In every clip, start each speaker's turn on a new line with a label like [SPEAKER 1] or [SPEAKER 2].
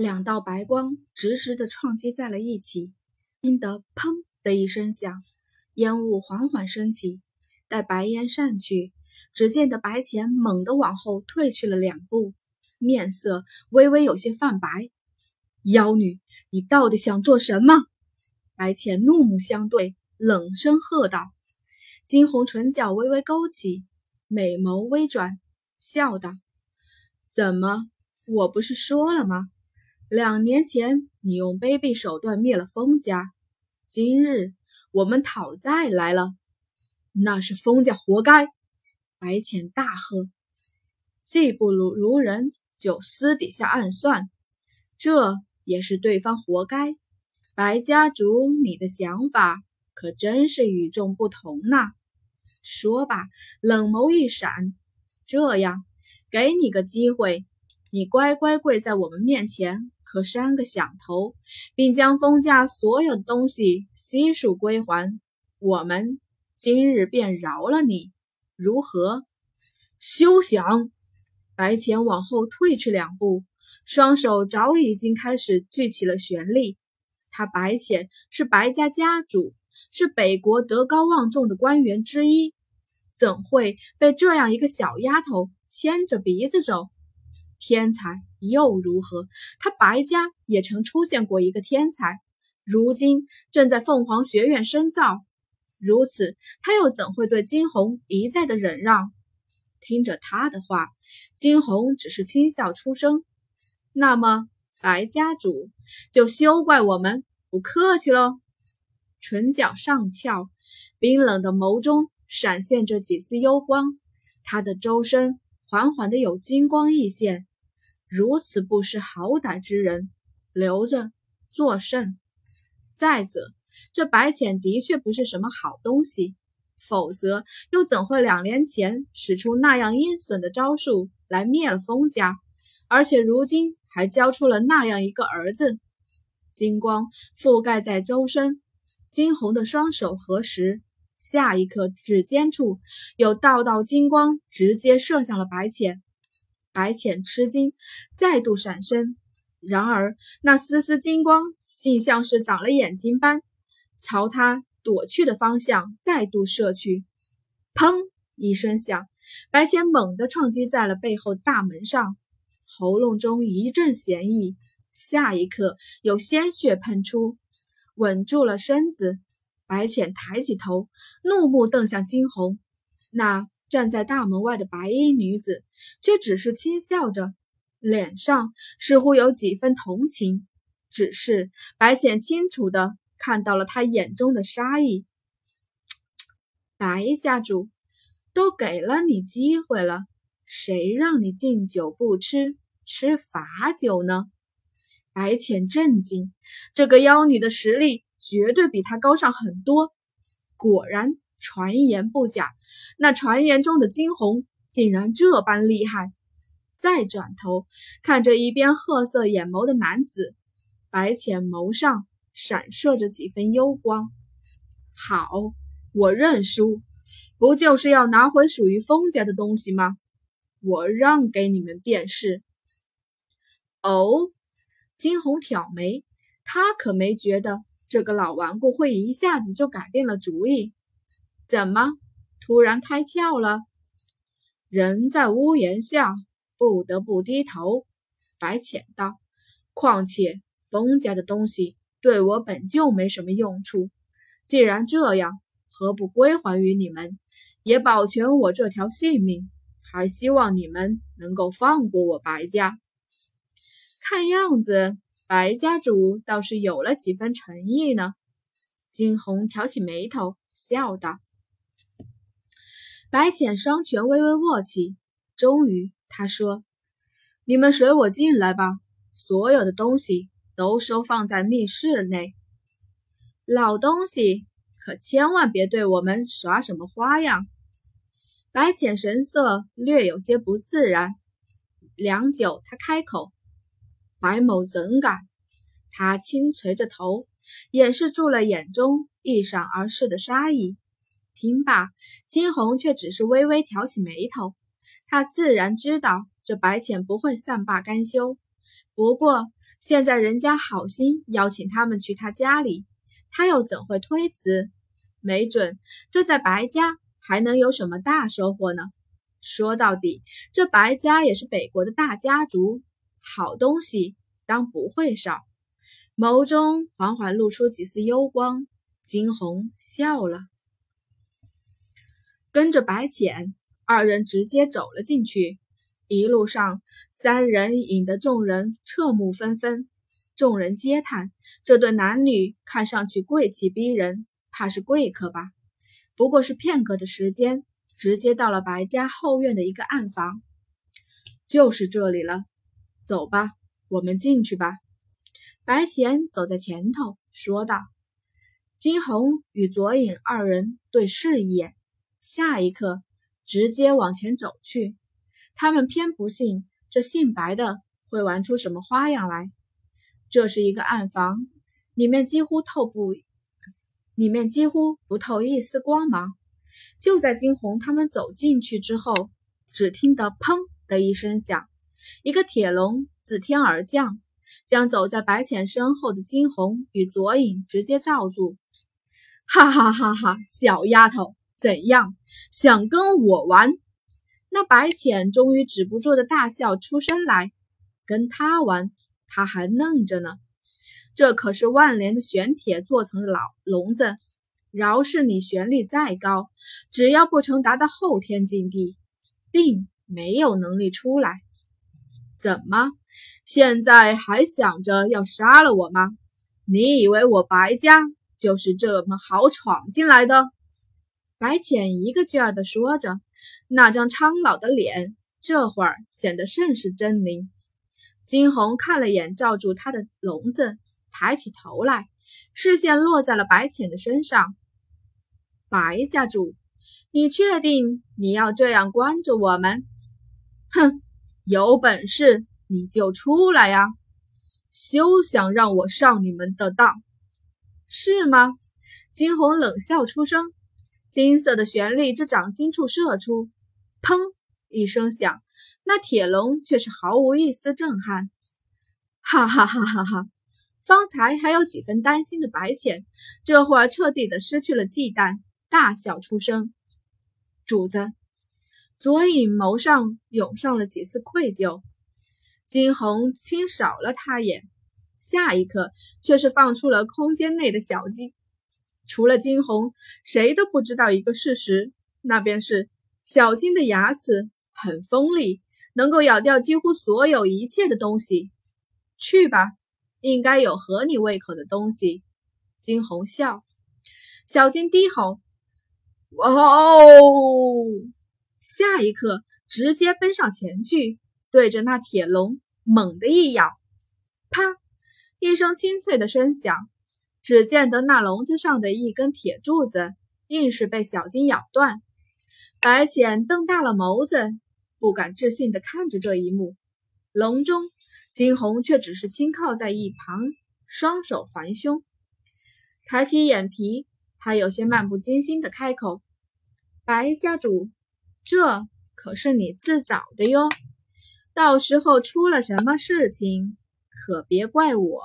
[SPEAKER 1] 两道白光直直地撞击在了一起，听得“砰”的一声响，烟雾缓缓升起。待白烟散去，只见得白浅猛地往后退去了两步，面色微微有些泛白。妖女，你到底想做什么？白浅怒目相对，冷声喝道。惊鸿唇角微微勾起，美眸微转，笑道：“怎么，我不是说了吗？”两年前，你用卑鄙手段灭了封家，今日我们讨债来了，那是封家活该！白浅大喝：“既不如如人，就私底下暗算，这也是对方活该。”白家主，你的想法可真是与众不同呐！说罢，冷眸一闪：“这样，给你个机会，你乖乖跪在我们面前。”可三个响头，并将封家所有的东西悉数归还，我们今日便饶了你，如何？休想！白浅往后退去两步，双手早已经开始聚起了旋力。他白浅是白家家主，是北国德高望重的官员之一，怎会被这样一个小丫头牵着鼻子走？天才又如何？他白家也曾出现过一个天才，如今正在凤凰学院深造。如此，他又怎会对金红一再的忍让？听着他的话，金红只是轻笑出声。那么，白家主就休怪我们不客气喽。唇角上翘，冰冷的眸中闪现着几丝幽光，他的周身缓缓的有金光溢现。如此不识好歹之人，留着作甚？再者，这白浅的确不是什么好东西，否则又怎会两年前使出那样阴损的招数来灭了封家，而且如今还交出了那样一个儿子？金光覆盖在周身，金红的双手合十，下一刻指尖处有道道金光直接射向了白浅。白浅吃惊，再度闪身，然而那丝丝金光竟像是长了眼睛般，朝他躲去的方向再度射去。砰！一声响，白浅猛地撞击在了背后大门上，喉咙中一阵咸意，下一刻有鲜血喷出。稳住了身子，白浅抬起头，怒目瞪向惊鸿，那。站在大门外的白衣女子，却只是轻笑着，脸上似乎有几分同情。只是白浅清楚的看到了她眼中的杀意。白家主，都给了你机会了，谁让你敬酒不吃吃罚酒呢？白浅震惊，这个妖女的实力绝对比他高上很多。果然。传言不假，那传言中的惊鸿竟然这般厉害。再转头看着一边褐色眼眸的男子，白浅眸上闪烁着几分幽光。好，我认输，不就是要拿回属于封家的东西吗？我让给你们便是。哦，惊鸿挑眉，他可没觉得这个老顽固会一下子就改变了主意。怎么突然开窍了？人在屋檐下，不得不低头。白浅道：“况且封家的东西对我本就没什么用处。既然这样，何不归还于你们，也保全我这条性命？还希望你们能够放过我白家。看样子，白家主倒是有了几分诚意呢。”金红挑起眉头，笑道。白浅双拳微微握起，终于他说：“你们随我进来吧，所有的东西都收放在密室内。老东西可千万别对我们耍什么花样。”白浅神色略有些不自然，良久，他开口：“白某怎敢？”他轻垂着头，掩饰住了眼中一闪而逝的杀意。听罢，金红却只是微微挑起眉头。他自然知道这白浅不会善罢甘休，不过现在人家好心邀请他们去他家里，他又怎会推辞？没准这在白家还能有什么大收获呢？说到底，这白家也是北国的大家族，好东西当不会少。眸中缓缓露出几丝幽光，惊鸿笑了，跟着白浅二人直接走了进去。一路上，三人引得众人侧目纷纷，众人皆叹这对男女看上去贵气逼人，怕是贵客吧？不过是片刻的时间，直接到了白家后院的一个暗房，就是这里了。走吧，我们进去吧。白浅走在前头，说道。金红与左影二人对视一眼，下一刻直接往前走去。他们偏不信这姓白的会玩出什么花样来。这是一个暗房，里面几乎透不，里面几乎不透一丝光芒。就在金红他们走进去之后，只听得“砰”的一声响，一个铁笼自天而降，将走在白浅身后的金红与左影直接罩住。哈哈哈哈！小丫头，怎样？想跟我玩？那白浅终于止不住的大笑出声来，跟他玩，他还嫩着呢。这可是万年的玄铁做成的老笼子，饶是你玄力再高，只要不曾达到后天境地，定没有能力出来。怎么，现在还想着要杀了我吗？你以为我白家就是这么好闯进来的？白浅一个劲儿地说着。那张苍老的脸，这会儿显得甚是狰狞。金红看了眼罩住他的笼子，抬起头来，视线落在了白浅的身上。白家主，你确定你要这样关着我们？哼，有本事你就出来呀！休想让我上你们的当，是吗？金红冷笑出声。金色的旋律自掌心处射出，砰一声响，那铁笼却是毫无一丝震撼。哈哈哈哈哈！方才还有几分担心的白浅，这会儿彻底的失去了忌惮，大笑出声。主子，左影眸上涌上了几丝愧疚。金红轻扫了他眼，下一刻却是放出了空间内的小鸡。除了金红，谁都不知道一个事实，那便是小金的牙齿很锋利，能够咬掉几乎所有一切的东西。去吧，应该有合你胃口的东西。金红笑，小金低吼：“哇哦！”下一刻，直接奔上前去，对着那铁笼猛地一咬，啪！一声清脆的声响。只见得那笼子上的一根铁柱子，硬是被小金咬断。白浅瞪大了眸子，不敢置信地看着这一幕。笼中，金红却只是轻靠在一旁，双手环胸，抬起眼皮。他有些漫不经心地开口：“白家主，这可是你自找的哟。到时候出了什么事情，可别怪我。”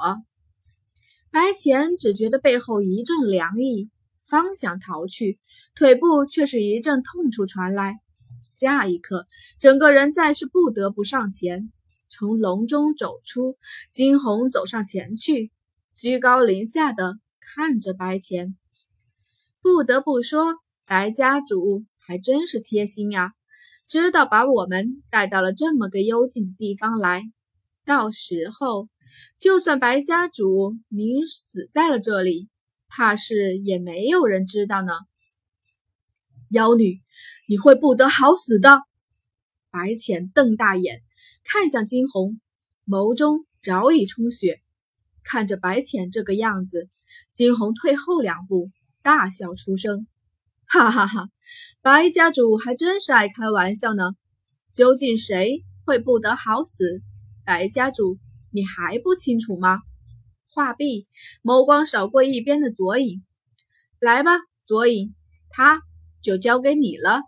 [SPEAKER 1] 白浅只觉得背后一阵凉意，方想逃去，腿部却是一阵痛楚传来。下一刻，整个人再是不得不上前，从笼中走出。惊鸿走上前去，居高临下的看着白浅。不得不说，白家主还真是贴心呀，知道把我们带到了这么个幽静的地方来，到时候。就算白家主您死在了这里，怕是也没有人知道呢。妖女，你会不得好死的！白浅瞪大眼看向惊鸿，眸中早已充血。看着白浅这个样子，惊鸿退后两步，大笑出声：“哈哈哈！白家主还真是爱开玩笑呢。究竟谁会不得好死？白家主。”你还不清楚吗？话毕，眸光扫过一边的左影，来吧，左影，他就交给你了。